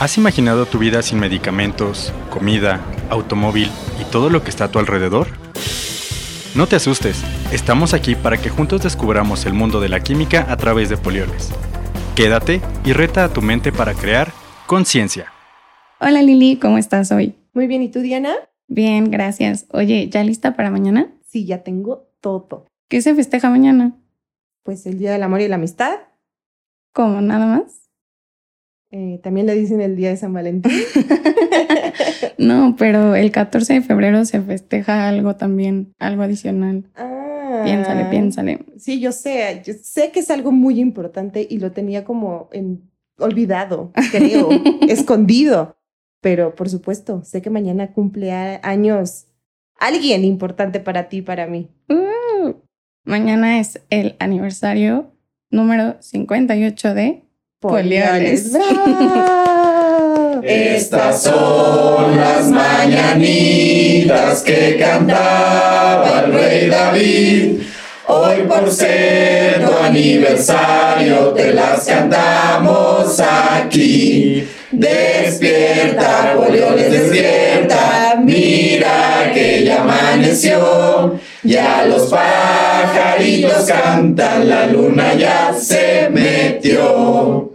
¿Has imaginado tu vida sin medicamentos, comida, automóvil y todo lo que está a tu alrededor? No te asustes, estamos aquí para que juntos descubramos el mundo de la química a través de polioles. Quédate y reta a tu mente para crear conciencia. Hola Lili, ¿cómo estás hoy? Muy bien, ¿y tú Diana? Bien, gracias. Oye, ¿ya lista para mañana? Sí, ya tengo todo. ¿Qué se festeja mañana? Pues el Día del Amor y la Amistad. ¿Cómo? ¿Nada más? Eh, También le dicen el Día de San Valentín. no, pero el 14 de febrero se festeja algo también, algo adicional. Ah, Piénsale, piénsale. Sí, yo sé, yo sé que es algo muy importante y lo tenía como en, olvidado, creo, escondido. Pero por supuesto, sé que mañana cumple años alguien importante para ti y para mí. Uh, mañana es el aniversario número 58 de Polioles. ¡Bravo! Estas son las mañanitas que cantaba el rey David. Hoy por ser aniversario te las cantamos aquí. Despierta, Polioles, despierta. Mira que ya amaneció. Ya los pajaritos cantan, la luna ya se metió.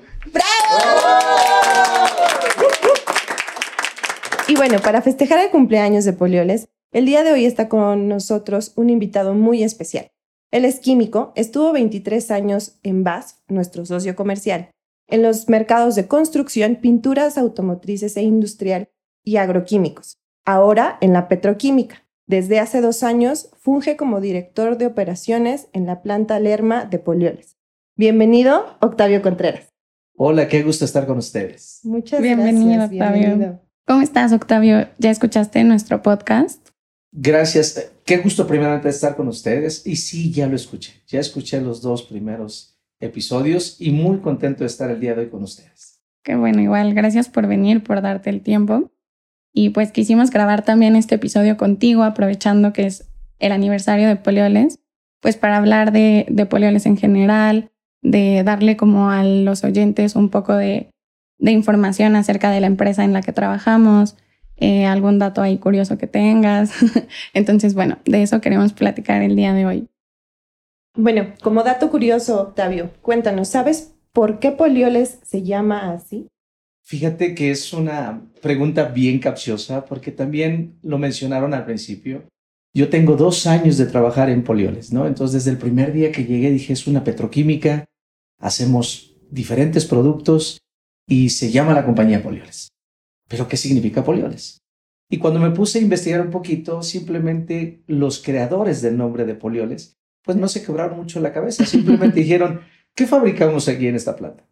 Y bueno, para festejar el cumpleaños de Polioles, el día de hoy está con nosotros un invitado muy especial. Él es químico, estuvo 23 años en BASF, nuestro socio comercial, en los mercados de construcción, pinturas automotrices e industrial y agroquímicos. Ahora en la petroquímica. Desde hace dos años funge como director de operaciones en la planta Lerma de Polioles. Bienvenido, Octavio Contreras. Hola, qué gusto estar con ustedes. Muchas Bienvenido, gracias. Octavio. bienvenido. ¿Cómo estás, Octavio? ¿Ya escuchaste nuestro podcast? Gracias. Qué gusto primeramente estar con ustedes. Y sí, ya lo escuché. Ya escuché los dos primeros episodios y muy contento de estar el día de hoy con ustedes. Qué bueno, igual, gracias por venir, por darte el tiempo. Y pues quisimos grabar también este episodio contigo, aprovechando que es el aniversario de Polioles, pues para hablar de, Polioles en general, de darle como a los oyentes un poco de información acerca de la empresa en la que trabajamos, eh, algún dato ahí curioso que tengas. Entonces, bueno, de eso queremos platicar el día de hoy. Bueno, como dato curioso, Octavio, cuéntanos, ¿sabes por qué Polioles se llama así? Fíjate que es una pregunta bien capciosa porque también lo mencionaron al principio. Yo tengo dos años de trabajar en Polioles, ¿no? Entonces, desde el primer día que llegué dije, es una petroquímica, hacemos diferentes productos y se llama la compañía Polioles. ¿Pero qué significa Polioles? Y cuando me puse a investigar un poquito, simplemente los creadores del nombre de Polioles, pues no se quebraron mucho la cabeza, simplemente dijeron, ¿qué fabricamos aquí en esta planta?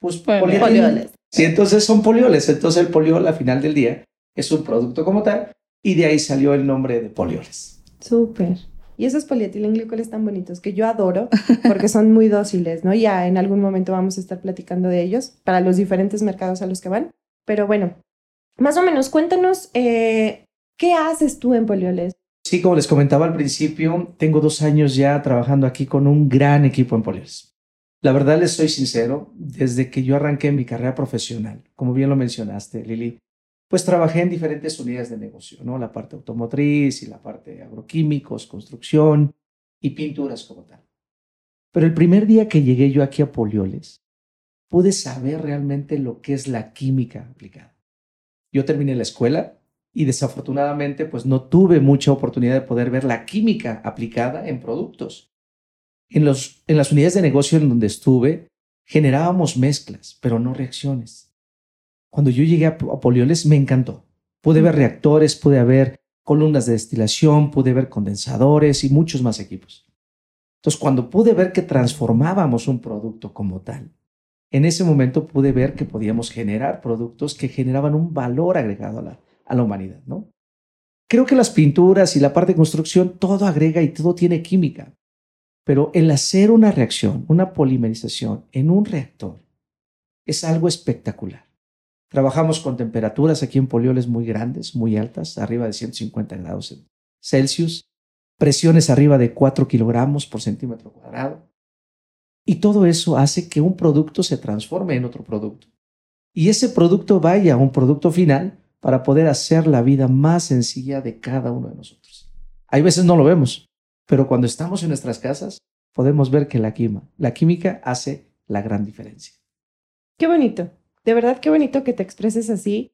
Pues Polioles. Sí, entonces son polioles. Entonces el poliol, al final del día, es un producto como tal y de ahí salió el nombre de polioles. Súper. Y esos polietilenglicol tan bonitos que yo adoro porque son muy dóciles, ¿no? Ya en algún momento vamos a estar platicando de ellos para los diferentes mercados a los que van. Pero bueno, más o menos cuéntanos, eh, ¿qué haces tú en Polioles? Sí, como les comentaba al principio, tengo dos años ya trabajando aquí con un gran equipo en polioles. La verdad les soy sincero, desde que yo arranqué mi carrera profesional, como bien lo mencionaste, Lili, pues trabajé en diferentes unidades de negocio, ¿no? La parte automotriz y la parte de agroquímicos, construcción y pinturas como tal. Pero el primer día que llegué yo aquí a Polioles, pude saber realmente lo que es la química aplicada. Yo terminé la escuela y desafortunadamente pues no tuve mucha oportunidad de poder ver la química aplicada en productos. En, los, en las unidades de negocio en donde estuve, generábamos mezclas, pero no reacciones. Cuando yo llegué a, Polioles me encantó. Pude ver reactores, pude ver columnas de destilación, pude ver condensadores y muchos más equipos. Entonces, cuando pude ver que transformábamos un producto como tal, en ese momento pude ver que podíamos generar productos que generaban un valor agregado a la, humanidad, ¿no? Creo que las pinturas y la parte de construcción, todo agrega y todo tiene química. Pero el hacer una reacción, una polimerización en un reactor, es algo espectacular. Trabajamos con temperaturas aquí en Polioles muy grandes, muy altas, arriba de 150 grados Celsius, presiones arriba de 4 kilogramos por centímetro cuadrado. Y todo eso hace que un producto se transforme en otro producto. y ese producto vaya a un producto final para poder hacer la vida más sencilla de cada uno de nosotros. Hay veces no lo vemos, pero cuando estamos en nuestras casas podemos ver que la química, la química hace la gran diferencia. Qué bonito, de verdad qué bonito que te expreses así,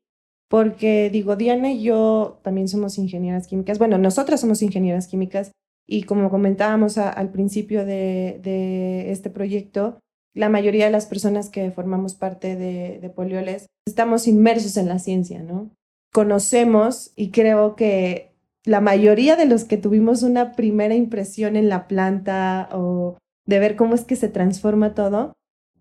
porque digo, Diana y yo también somos ingenieras químicas, bueno, nosotras somos ingenieras químicas y como comentábamos al principio de, de, este proyecto, la mayoría de las personas que formamos parte de, de Polioles estamos inmersos en la ciencia, ¿no? Conocemos y creo que la mayoría de los que tuvimos una primera impresión en la planta o de ver cómo es que se transforma todo,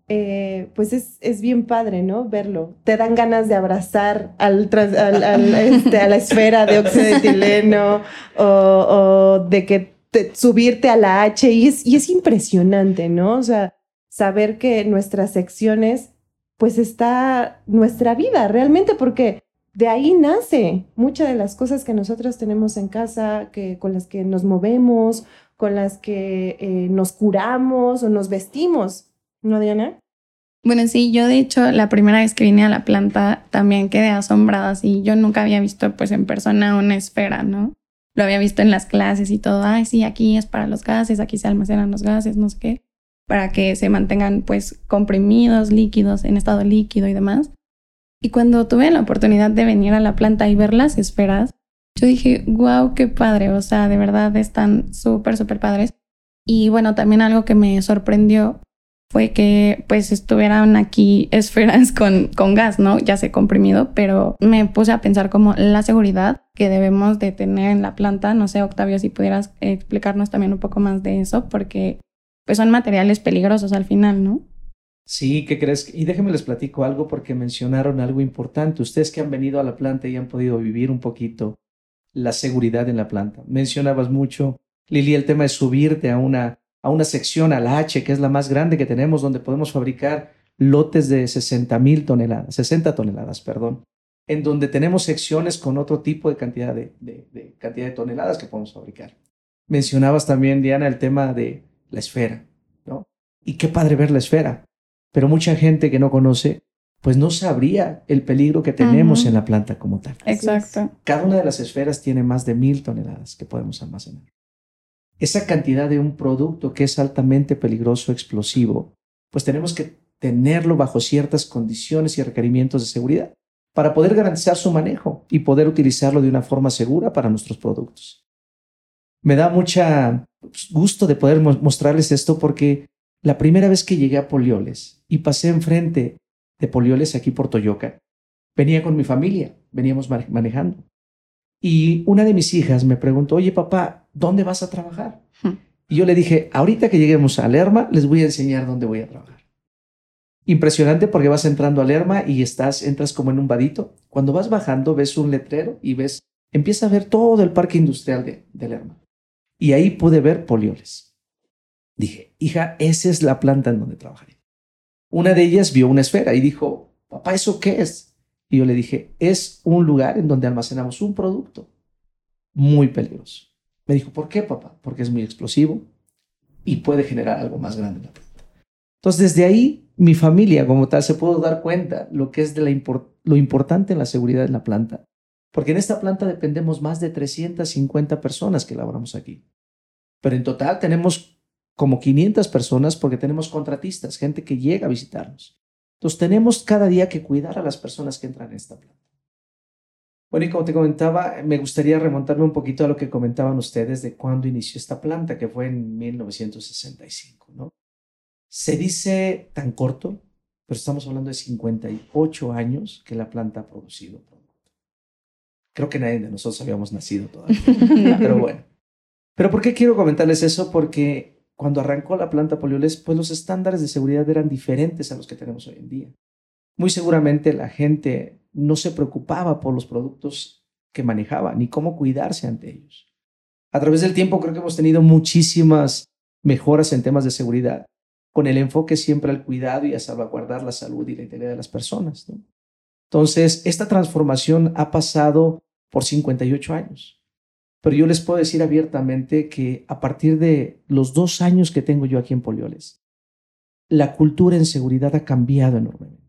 eh, pues es, es, bien padre, ¿no? Verlo. Te dan ganas de abrazar al, al, este, a la esfera de óxido de etileno o, o de que subirte a la H y es, y es impresionante, ¿no? O sea, saber que nuestras secciones, pues está nuestra vida realmente, porque de ahí nace muchas de las cosas que nosotros tenemos en casa, que, con las que nos movemos, con las que eh, nos curamos o nos vestimos, ¿no, Diana? Bueno, sí, yo de hecho la primera vez que vine a la planta también quedé asombrada, y yo nunca había visto pues en persona una esfera, ¿no? Lo había visto en las clases y todo, ay, sí, aquí es para los gases, aquí se almacenan los gases, no sé qué, para que se mantengan pues comprimidos, líquidos, en estado líquido y demás. Y cuando tuve la oportunidad de venir a la planta y ver las esferas, yo dije, wow, qué padre, o sea, de verdad están súper, súper padres. Y bueno, también algo que me sorprendió fue que pues estuvieran aquí esferas con, con gas, ¿no? Ya sé comprimido, pero me puse a pensar como la seguridad que debemos de tener en la planta. No sé, Octavio, si pudieras explicarnos también un poco más de eso, porque pues son materiales peligrosos al final, ¿no? Sí, ¿qué crees? Y déjenme les platico algo porque mencionaron algo importante. Ustedes que han venido a la planta y han podido vivir un poquito la seguridad en la planta. Mencionabas mucho, Lili, el tema de subirte a una, a una sección, a la H, que es la más grande que tenemos, donde podemos fabricar lotes de 60 mil toneladas, 60 toneladas, perdón, en donde tenemos secciones con otro tipo de cantidad de, de cantidad de toneladas que podemos fabricar. Mencionabas también, Diana, el tema de la esfera, ¿no? Y qué padre ver la esfera pero mucha gente que no conoce, pues no sabría el peligro que tenemos en la planta como tal. Exacto. Cada una de las esferas tiene más de mil toneladas que podemos almacenar. Esa cantidad de un producto que es altamente peligroso, explosivo, pues tenemos que tenerlo bajo ciertas condiciones y requerimientos de seguridad para poder garantizar su manejo y poder utilizarlo de una forma segura para nuestros productos. Me da mucha pues, gusto de poder mostrarles esto porque la primera vez que llegué a Polioles y pasé enfrente de Polioles aquí por Toyoca, venía con mi familia, veníamos manejando. Y una de mis hijas me preguntó, oye papá, ¿dónde vas a trabajar? Hmm. Y yo le dije, ahorita que lleguemos a Lerma, les voy a enseñar dónde voy a trabajar. Impresionante porque vas entrando a Lerma y estás, entras como en un vadito. Cuando vas bajando, ves un letrero y ves, empieza a ver todo el parque industrial de, de Lerma. Y ahí pude ver Polioles. Dije, hija, esa es la planta en donde trabajaré. Una de ellas vio una esfera y dijo, papá, ¿eso qué es? Y yo le dije, es un lugar en donde almacenamos un producto muy peligroso. Me dijo, ¿por qué, papá? Porque es muy explosivo y puede generar algo más grande en la planta. Entonces, desde ahí, mi familia como tal se pudo dar cuenta lo que es de lo importante en la seguridad de la planta. Porque en esta planta dependemos más de 350 personas que laboramos aquí. Pero en total tenemos como 500 personas porque tenemos contratistas, gente que llega a visitarnos. Entonces tenemos cada día que cuidar a las personas que entran en esta planta. Bueno, y como te comentaba, me gustaría remontarme un poquito a lo que comentaban ustedes de cuándo inició esta planta, que fue en 1965, ¿no? Se dice tan corto, pero estamos hablando de 58 años que la planta ha producido producto. Creo que nadie de nosotros habíamos nacido todavía, pero bueno. Pero ¿por qué quiero comentarles eso? Porque cuando arrancó la planta Polioles, pues los estándares de seguridad eran diferentes a los que tenemos hoy en día. Muy seguramente la gente no se preocupaba por los productos que manejaba ni cómo cuidarse ante ellos. A través del tiempo creo que hemos tenido muchísimas mejoras en temas de seguridad, con el enfoque siempre al cuidado y a salvaguardar la salud y la integridad de las personas. Entonces, esta transformación ha pasado por 58 años. Pero yo les puedo decir abiertamente que a partir de los dos años que tengo yo aquí en Polioles, la cultura en seguridad ha cambiado enormemente.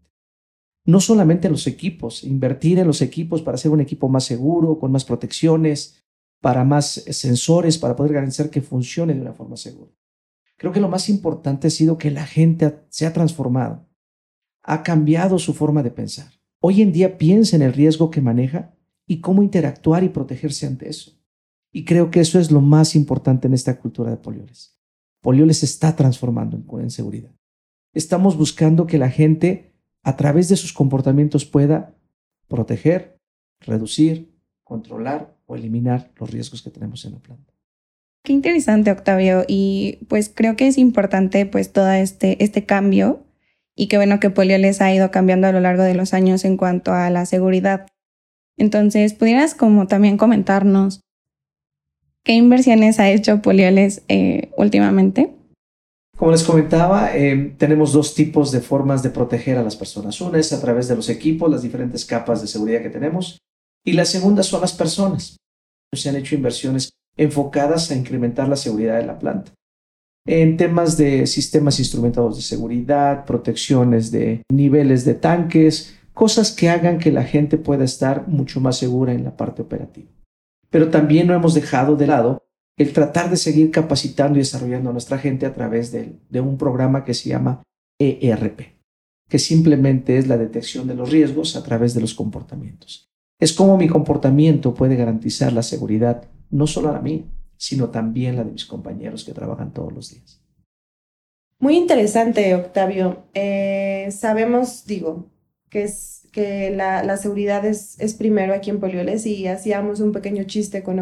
No solamente los equipos, invertir en los equipos para hacer un equipo más seguro, con más protecciones, para más sensores, para poder garantizar que funcione de una forma segura. Creo que lo más importante ha sido que la gente se ha transformado, ha cambiado su forma de pensar. Hoy en día piensa en el riesgo que maneja y cómo interactuar y protegerse ante eso. Y creo que eso es lo más importante en esta cultura de Polioles. Polioles está transformando en, seguridad. Estamos buscando que la gente a través de sus comportamientos pueda proteger, reducir, controlar o eliminar los riesgos que tenemos en la planta. Qué interesante, Octavio. Y pues creo que es importante pues todo este, este cambio y qué bueno que Polioles ha ido cambiando a lo largo de los años en cuanto a la seguridad. Entonces, ¿pudieras como también comentarnos qué inversiones ha hecho Polioles eh, últimamente? Como les comentaba, em, tenemos dos tipos de formas de proteger a las personas. Una es a través de los equipos, las diferentes capas de seguridad que tenemos, y la segunda son las personas. Se han hecho inversiones enfocadas a incrementar la seguridad de la planta. En temas de sistemas instrumentados de seguridad, protecciones de niveles de tanques, cosas que hagan que la gente pueda estar mucho más segura en la parte operativa. Pero también no hemos dejado de lado el tratar de seguir capacitando y desarrollando a nuestra gente a través de, de un programa que se llama ERP, que simplemente es la detección de los riesgos a través de los comportamientos. Es como mi comportamiento puede garantizar la seguridad no solo a la mía, sino también la de mis compañeros que trabajan todos los días. Muy interesante, Octavio. Eh, sabemos, digo, que, es, que la, seguridad es, es, primero aquí en Polioles y hacíamos un pequeño chiste con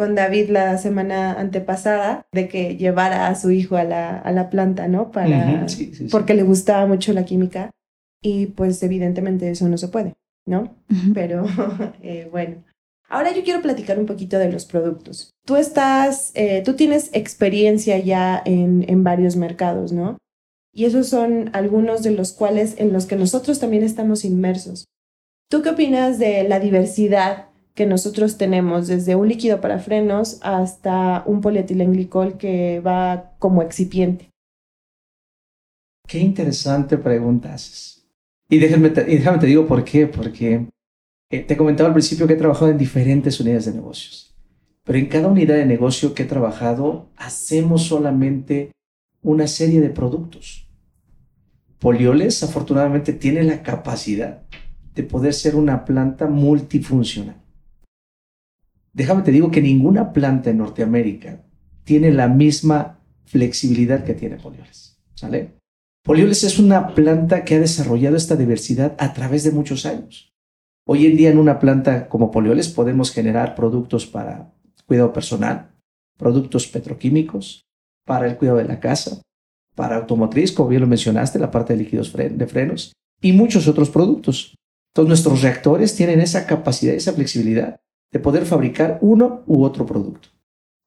con David la semana antepasada de que llevara a su hijo a la, a la planta, ¿no? Para, Porque le gustaba mucho la química y pues evidentemente eso no se puede, ¿no? Pero eh, bueno. Ahora yo quiero platicar un poquito de los productos. Tú estás, eh, tú tienes experiencia ya en, en varios mercados, ¿no? Y esos son algunos de los cuales en los que nosotros también estamos inmersos. ¿Tú qué opinas de la diversidad que nosotros tenemos, desde un líquido para frenos hasta un polietilenglicol que va como excipiente. Qué interesante pregunta haces. Y déjame, y déjame te digo por qué, porque eh, te comentaba al principio que he trabajado en diferentes unidades de negocios, pero en cada unidad de negocio que he trabajado hacemos solamente una serie de productos. Polioles afortunadamente tiene la capacidad de poder ser una planta multifuncional. Déjame te digo que ninguna planta en Norteamérica tiene la misma flexibilidad que tiene Polioles. ¿Sale? Polioles es una planta que ha desarrollado esta diversidad a través de muchos años. Hoy en día en una planta como Polioles podemos generar productos para cuidado personal, productos petroquímicos, para el cuidado de la casa, para automotriz, como bien lo mencionaste, la parte de líquidos de frenos y muchos otros productos. Todos nuestros reactores tienen esa capacidad, esa flexibilidad de poder fabricar uno u otro producto.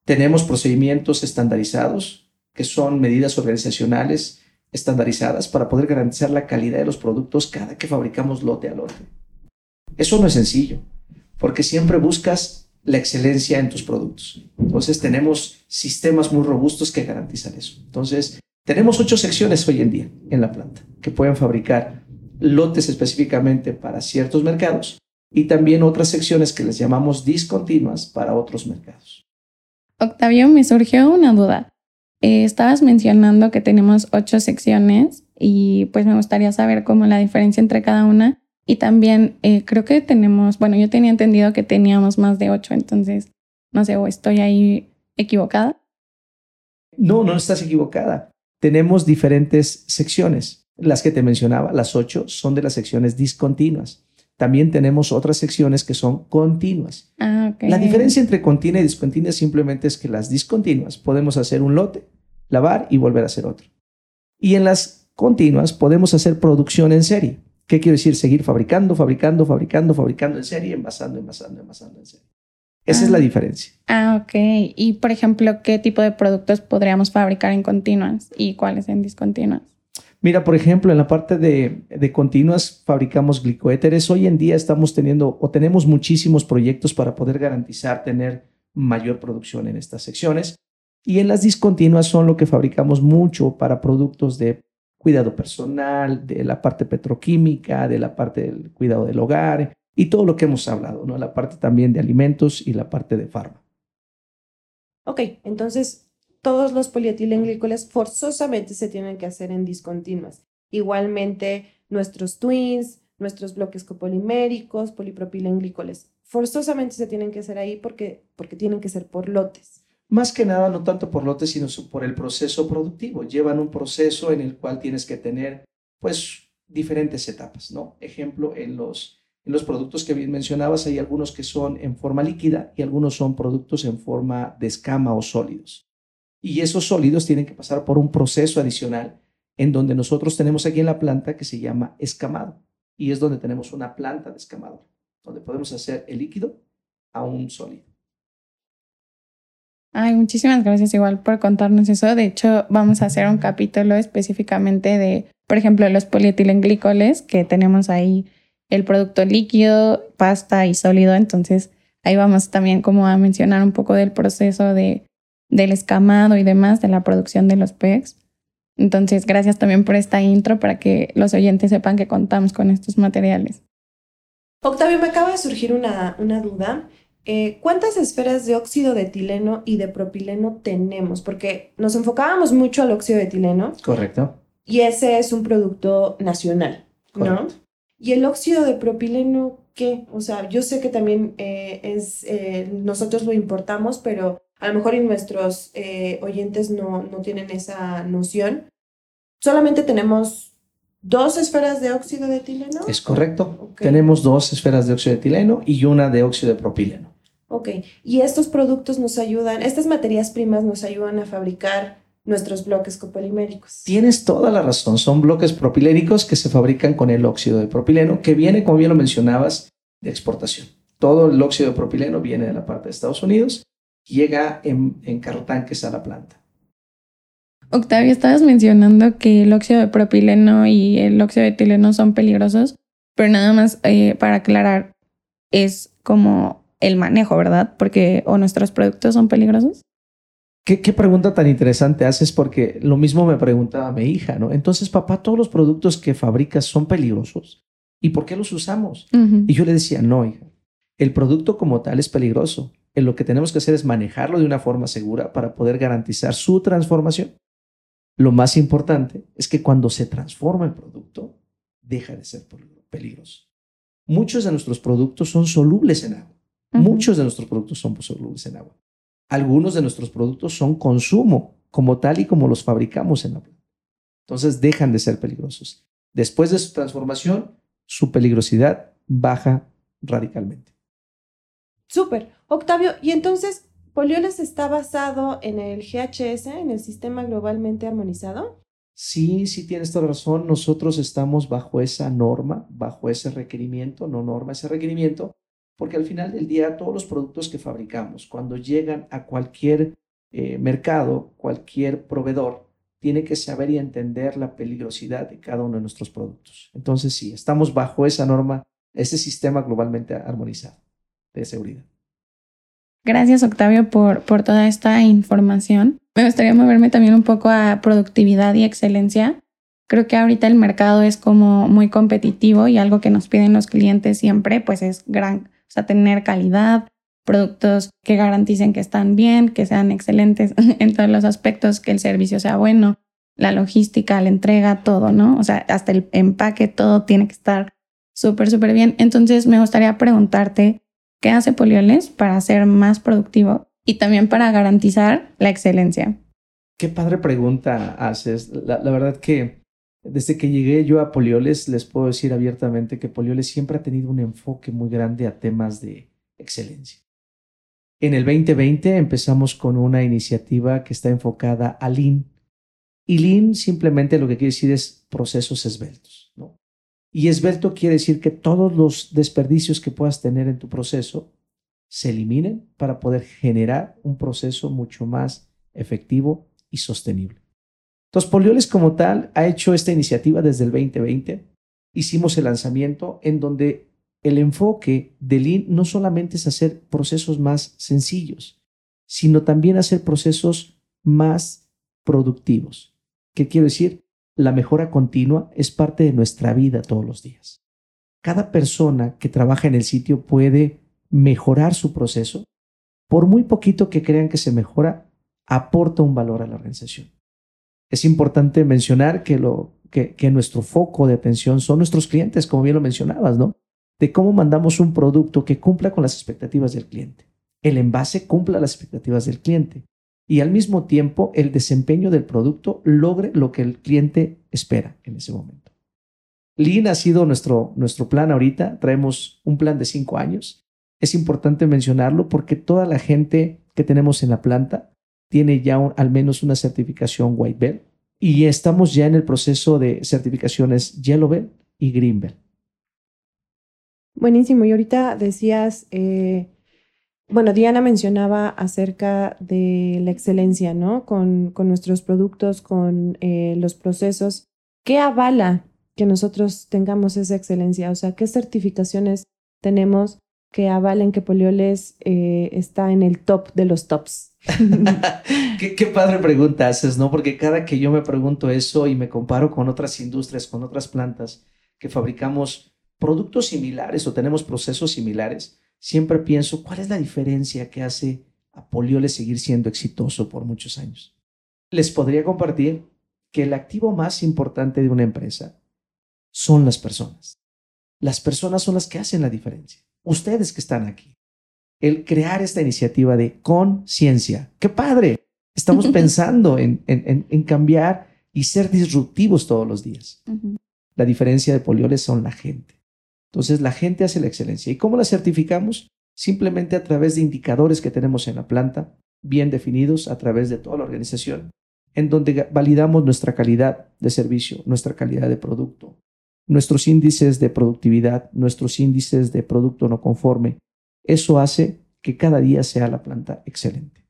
Tenemos procedimientos estandarizados, que son medidas organizacionales estandarizadas para poder garantizar la calidad de los productos cada que fabricamos lote a lote. Eso no es sencillo, porque siempre buscas la excelencia en tus productos. Entonces tenemos sistemas muy robustos que garantizan eso. Entonces, tenemos ocho secciones hoy en día en la planta que pueden fabricar lotes específicamente para ciertos mercados y también otras secciones que les llamamos discontinuas para otros mercados. Octavio, me surgió una duda. Eh, estabas mencionando que tenemos ocho secciones y pues me gustaría saber cómo la diferencia entre cada una. Y también eh, creo que tenemos, bueno, yo tenía entendido que teníamos más de ocho, entonces no sé, o estoy ahí equivocada. No, no estás equivocada. Tenemos diferentes secciones. Las que te mencionaba, las ocho, son de las secciones discontinuas también tenemos otras secciones que son continuas. Ah, La diferencia entre continua y discontinua simplemente es que las discontinuas podemos hacer un lote, lavar y volver a hacer otro. Y en las continuas podemos hacer producción en serie. ¿Qué quiere decir? Seguir fabricando, fabricando, fabricando, fabricando en serie, envasando, envasando, envasando en serie. Esa es la ah. diferencia. Ah, ok. Y por ejemplo, ¿qué tipo de productos podríamos fabricar en continuas y cuáles en discontinuas? Mira, por ejemplo, en la parte de, continuas fabricamos glicoéteres. Hoy en día estamos teniendo o tenemos muchísimos proyectos para poder garantizar tener mayor producción en estas secciones. Y en las discontinuas son lo que fabricamos mucho para productos de cuidado personal, de la parte petroquímica, de la parte del cuidado del hogar y todo lo que hemos hablado, ¿no? La parte también de alimentos y la parte de farma. Ok, entonces todos los polietilenglicales forzosamente se tienen que hacer en discontinuas. Igualmente nuestros twins, nuestros bloques copoliméricos, polipropilenglicales, forzosamente se tienen que hacer ahí porque, porque tienen que ser por lotes. Más que nada, no tanto por lotes, sino por el proceso productivo. Llevan un proceso en el cual tienes que tener, pues, diferentes etapas, ¿no? Ejemplo, en los, en los productos que bien mencionabas, hay algunos que son en forma líquida y algunos son productos en forma de escama o sólidos. Y esos sólidos tienen que pasar por un proceso adicional en donde nosotros tenemos aquí en la planta que se llama escamado. Y es donde tenemos una planta de escamador, donde podemos hacer el líquido a un sólido. Ay, muchísimas gracias igual por contarnos eso. De hecho, vamos a hacer un capítulo específicamente de, por ejemplo, los polietilenglicoles, que tenemos ahí el producto líquido, pasta y sólido. Entonces, ahí vamos también como a mencionar un poco del proceso de, del escamado y demás de la producción de los PECs. Entonces, gracias también por esta intro para que los oyentes sepan que contamos con estos materiales. Octavio, me acaba de surgir una, una duda. Eh, ¿Cuántas esferas de óxido de etileno y de propileno tenemos? Porque nos enfocábamos mucho al óxido de etileno. Correcto. Y ese es un producto nacional, ¿no? Y el óxido de propileno, ¿qué? O sea, yo sé que también eh, es, eh, nosotros lo importamos, pero a lo mejor y nuestros oyentes no, no tienen esa noción. Solamente tenemos ¿Dos esferas de óxido de etileno? Es correcto. Tenemos dos esferas de óxido de etileno y una de óxido de propileno. Ok, y estos productos nos ayudan, estas materias primas nos ayudan a fabricar nuestros bloques copoliméricos. Tienes toda la razón, son bloques propilénicos que se fabrican con el óxido de propileno, que viene, como bien lo mencionabas, de exportación. Todo el óxido de propileno viene de la parte de Estados Unidos, llega en, en carrotanques a la planta. Octavio, estabas mencionando que el óxido de propileno y el óxido de etileno son peligrosos, pero nada más eh, para aclarar, es como el manejo, ¿verdad? Porque o nuestros productos son peligrosos. ¿Qué, qué pregunta tan interesante haces? Porque lo mismo me preguntaba mi hija, ¿no? Entonces, papá, todos los productos que fabricas son peligrosos. ¿Y por qué los usamos? Y yo le decía, no, hija, el producto como tal es peligroso. Lo que tenemos que hacer es manejarlo de una forma segura para poder garantizar su transformación. Lo más importante es que cuando se transforma el producto, deja de ser peligroso. Muchos de nuestros productos son solubles en agua. Muchos de nuestros productos son solubles en agua. Algunos de nuestros productos son consumo, como tal y como los fabricamos en la planta. Entonces dejan de ser peligrosos. Después de su transformación, su peligrosidad baja radicalmente. Súper. Octavio, y entonces, ¿Polioles está basado en el GHS, en el sistema globalmente armonizado? Sí, sí tienes toda razón. Nosotros estamos bajo esa norma, bajo ese requerimiento, no norma, ese requerimiento, porque al final del día todos los productos que fabricamos, cuando llegan a cualquier eh, mercado, cualquier proveedor, tiene que saber y entender la peligrosidad de cada uno de nuestros productos. Entonces sí, estamos bajo esa norma, ese sistema globalmente armonizado de seguridad. Gracias, Octavio, por, por toda esta información. Me gustaría moverme también un poco a productividad y excelencia. Creo que ahorita el mercado es como muy competitivo y algo que nos piden los clientes siempre, pues es gran, o sea, tener calidad, productos que garanticen que están bien, que sean excelentes en todos los aspectos, que el servicio sea bueno, la logística, la entrega, todo, ¿no? O sea, hasta el empaque, todo tiene que estar súper, súper bien. Entonces, me gustaría preguntarte, ¿Qué hace Polioles para ser más productivo y también para garantizar la excelencia? Qué padre pregunta haces. La, verdad que desde que llegué yo a Polioles, les puedo decir abiertamente que Polioles siempre ha tenido un enfoque muy grande a temas de excelencia. En el 2020 empezamos con una iniciativa que está enfocada a Lean. Y Lean simplemente lo que quiere decir es procesos esbeltos. Y esbelto quiere decir que todos los desperdicios que puedas tener en tu proceso se eliminen para poder generar un proceso mucho más efectivo y sostenible. Entonces, Polioles como tal ha hecho esta iniciativa desde el 2020. Hicimos el lanzamiento en donde el enfoque de Lean no solamente es hacer procesos más sencillos, sino también hacer procesos más productivos. ¿Qué quiero decir? La mejora continua es parte de nuestra vida todos los días. Cada persona que trabaja en el sitio puede mejorar su proceso. Por muy poquito que crean que se mejora, aporta un valor a la organización. Es importante mencionar que, lo, que, nuestro foco de atención son nuestros clientes, como bien lo mencionabas, ¿no? De cómo mandamos un producto que cumpla con las expectativas del cliente. El envase cumpla las expectativas del cliente y al mismo tiempo el desempeño del producto logre lo que el cliente espera en ese momento. Lean ha sido nuestro, nuestro plan ahorita, traemos un plan de cinco años. Es importante mencionarlo porque toda la gente que tenemos en la planta tiene ya al menos una certificación White Belt y estamos ya en el proceso de certificaciones Yellow Belt y Green Belt. Buenísimo. Y ahorita decías eh, bueno, Diana mencionaba acerca de la excelencia, ¿no? Con, con nuestros productos, con eh, los procesos. ¿Qué avala que nosotros tengamos esa excelencia? O sea, ¿qué certificaciones tenemos que avalen que Polioles eh, está en el top de los tops? qué, qué, padre pregunta haces, ¿no? Porque cada que yo me pregunto eso y me comparo con otras industrias, con otras plantas que fabricamos productos similares o tenemos procesos similares, siempre pienso, ¿cuál es la diferencia que hace a Poliole seguir siendo exitoso por muchos años? Les podría compartir que el activo más importante de una empresa son las personas. Las personas son las que hacen la diferencia. Ustedes que están aquí. El crear esta iniciativa de conciencia. ¡Qué padre! Estamos pensando en, en, cambiar y ser disruptivos todos los días. La diferencia de Polioles son la gente. Entonces la gente hace la excelencia. ¿Y cómo la certificamos? Simplemente a través de indicadores que tenemos en la planta, bien definidos a través de toda la organización, en donde validamos nuestra calidad de servicio, nuestra calidad de producto, nuestros índices de productividad, nuestros índices de producto no conforme. Eso hace que cada día sea la planta excelente.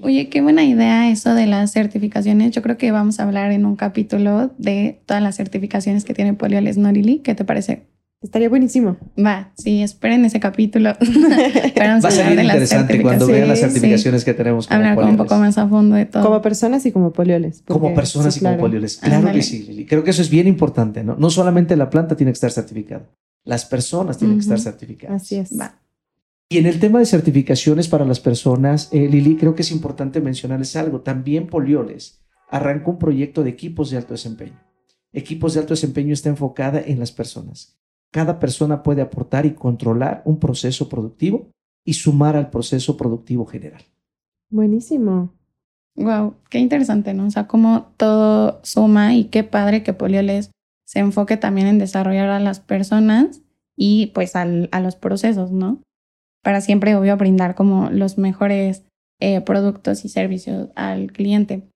Oye, qué buena idea eso de las certificaciones. Yo creo que vamos a hablar en un capítulo de todas las certificaciones que tiene Polioles Norili. ¿Qué te parece? Estaría buenísimo. Va, sí, esperen ese capítulo. Va a ser interesante cuando vean las certificaciones que tenemos. Como Hablar un poco más a fondo de todo. Como personas y como polioles. como personas y como polioles. Claro que sí, Lili. Creo que eso es bien importante, ¿no? No solamente la planta tiene que estar certificada, las personas tienen que estar certificadas. Así es. Va. Y en el tema de certificaciones para las personas, eh, Lili, creo que es importante mencionarles algo. También Polioles arrancó un proyecto de equipos de alto desempeño. Equipos de alto desempeño está enfocada en las personas cada persona puede aportar y controlar un proceso productivo y sumar al proceso productivo general. Buenísimo. Wow, qué interesante, ¿no? O sea, cómo todo suma y qué padre que Polioles se enfoque también en desarrollar a las personas y pues a los procesos, ¿no? Para siempre, obvio, brindar como los mejores eh, productos y servicios al cliente.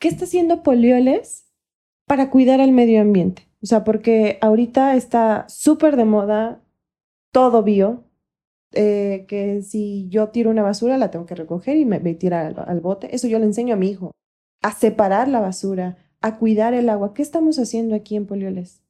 ¿Qué está haciendo Polioles para cuidar al medio ambiente? O sea, porque ahorita está súper de moda todo bio, eh, que si yo tiro una basura la tengo que recoger y me, me tirar al, bote. Eso yo le enseño a mi hijo, a separar la basura, a cuidar el agua. ¿Qué estamos haciendo aquí en Polioles?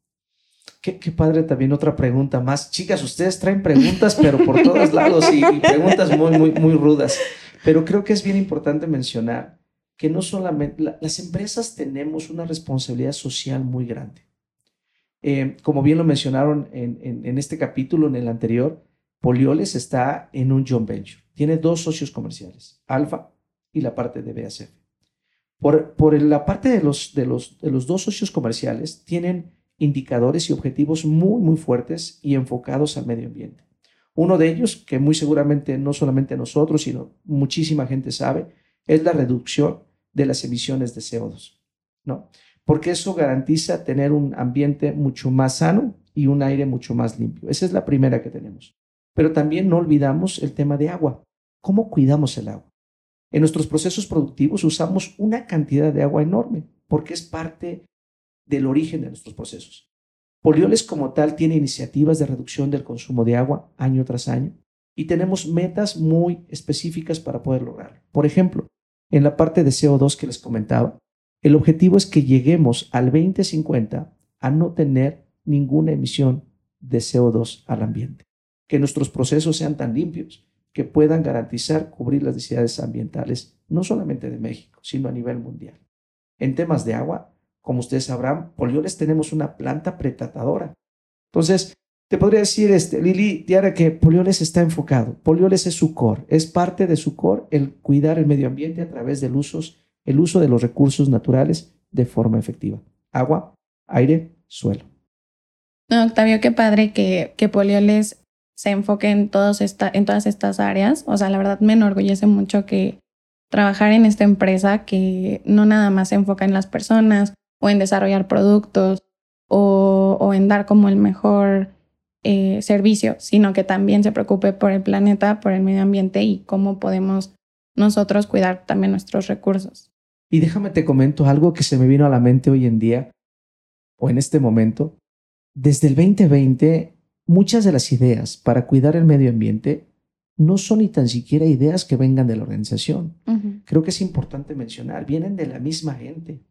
Qué, qué, padre también otra pregunta más. Chicas, ustedes traen preguntas, pero por todos lados y, preguntas muy, muy, muy rudas. Pero creo que es bien importante mencionar que no solamente las empresas tenemos una responsabilidad social muy grande. Eh, como bien lo mencionaron en, este capítulo, en el anterior, Polioles está en un joint venture. Tiene dos socios comerciales, Alfa y la parte de BASF. Por, por la parte de los, de, los, de los dos socios comerciales, tienen indicadores y objetivos muy, muy fuertes y enfocados al medio ambiente. Uno de ellos, que muy seguramente no solamente nosotros, sino muchísima gente sabe, es la reducción de las emisiones de CO2. ¿no? Porque eso garantiza tener un ambiente mucho más sano y un aire mucho más limpio. Esa es la primera que tenemos. Pero también no olvidamos el tema de agua. ¿Cómo cuidamos el agua? En nuestros procesos productivos usamos una cantidad de agua enorme porque es parte del origen de nuestros procesos. Polioles como tal tiene iniciativas de reducción del consumo de agua año tras año y tenemos metas muy específicas para poder lograrlo. Por ejemplo, en la parte de CO2 que les comentaba, el objetivo es que lleguemos al 2050 a no tener ninguna emisión de CO2 al ambiente, que nuestros procesos sean tan limpios que puedan garantizar cubrir las necesidades ambientales no solamente de México, sino a nivel mundial. En temas de agua, Como ustedes sabrán, Polioles tenemos una planta pretratadora. Entonces, te podría decir, este, Lili, Diara, que Polioles está enfocado. Polioles es su core, es parte de su core el cuidar el medio ambiente a través del usos, el uso de los recursos naturales de forma efectiva. Agua, aire, suelo. No, Octavio, qué padre que, que Polioles se enfoque en, todos esta, en todas estas áreas. O sea, la verdad me enorgullece mucho que trabajar en esta empresa que no nada más se enfoca en las personas o en desarrollar productos o, en dar como el mejor eh, servicio, sino que también se preocupe por el planeta, por el medio ambiente y cómo podemos nosotros cuidar también nuestros recursos. Y déjame te comento algo que se me vino a la mente hoy en día o en este momento. Desde el 2020, muchas de las ideas para cuidar el medio ambiente no son ni tan siquiera ideas que vengan de la organización. Creo que es importante mencionar, vienen de la misma gente.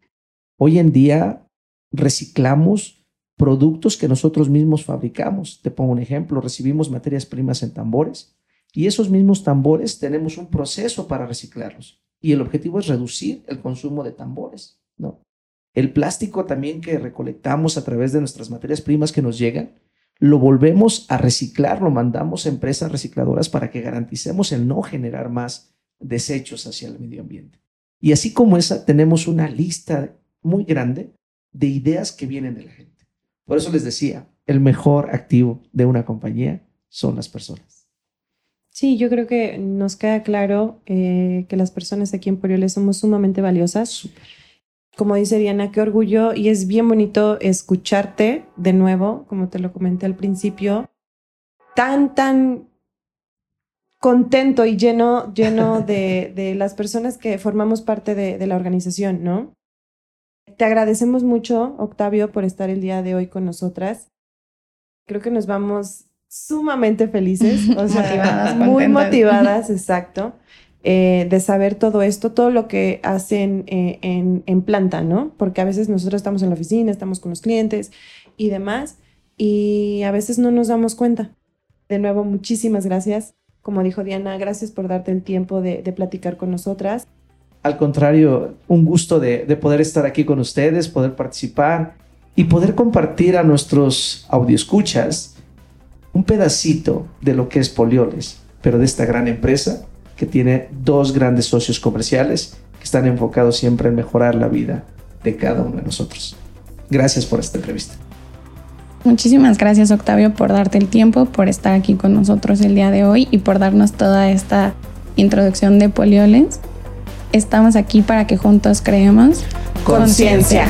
Hoy en día reciclamos productos que nosotros mismos fabricamos. Te pongo un ejemplo, recibimos materias primas en tambores y esos mismos tambores tenemos un proceso para reciclarlos y el objetivo es reducir el consumo de tambores, ¿no? El plástico también que recolectamos a través de nuestras materias primas que nos llegan, lo volvemos a reciclar, lo mandamos a empresas recicladoras para que garanticemos el no generar más desechos hacia el medio ambiente. Y así como esa, tenemos una lista muy grande de ideas que vienen de la gente. Por eso les decía, el mejor activo de una compañía son las personas. Sí, yo creo que nos queda claro eh, que las personas aquí en Porioles somos sumamente valiosas. Como dice Diana, qué orgullo y es bien bonito escucharte de nuevo, como te lo comenté al principio, tan, tan contento y lleno, lleno de, de las personas que formamos parte de, de la organización, ¿no? Te agradecemos mucho, Octavio, por estar el día de hoy con nosotras. Creo que nos vamos sumamente felices, o sea, motivadas, muy motivadas, exacto, eh, de saber todo esto, todo lo que hacen eh, en, en planta, ¿no? Porque a veces nosotros estamos en la oficina, estamos con los clientes y demás, y a veces no nos damos cuenta. De nuevo, muchísimas gracias. Como dijo Diana, gracias por darte el tiempo de, de platicar con nosotras. Al contrario, un gusto de, poder estar aquí con ustedes, poder participar y poder compartir a nuestros escuchas un pedacito de lo que es Polioles, pero de esta gran empresa que tiene dos grandes socios comerciales que están enfocados siempre en mejorar la vida de cada uno de nosotros. Gracias por esta entrevista. Muchísimas gracias Octavio por darte el tiempo, por estar aquí con nosotros el día de hoy y por darnos toda esta introducción de Polioles. Estamos aquí para que juntos creemos conciencia.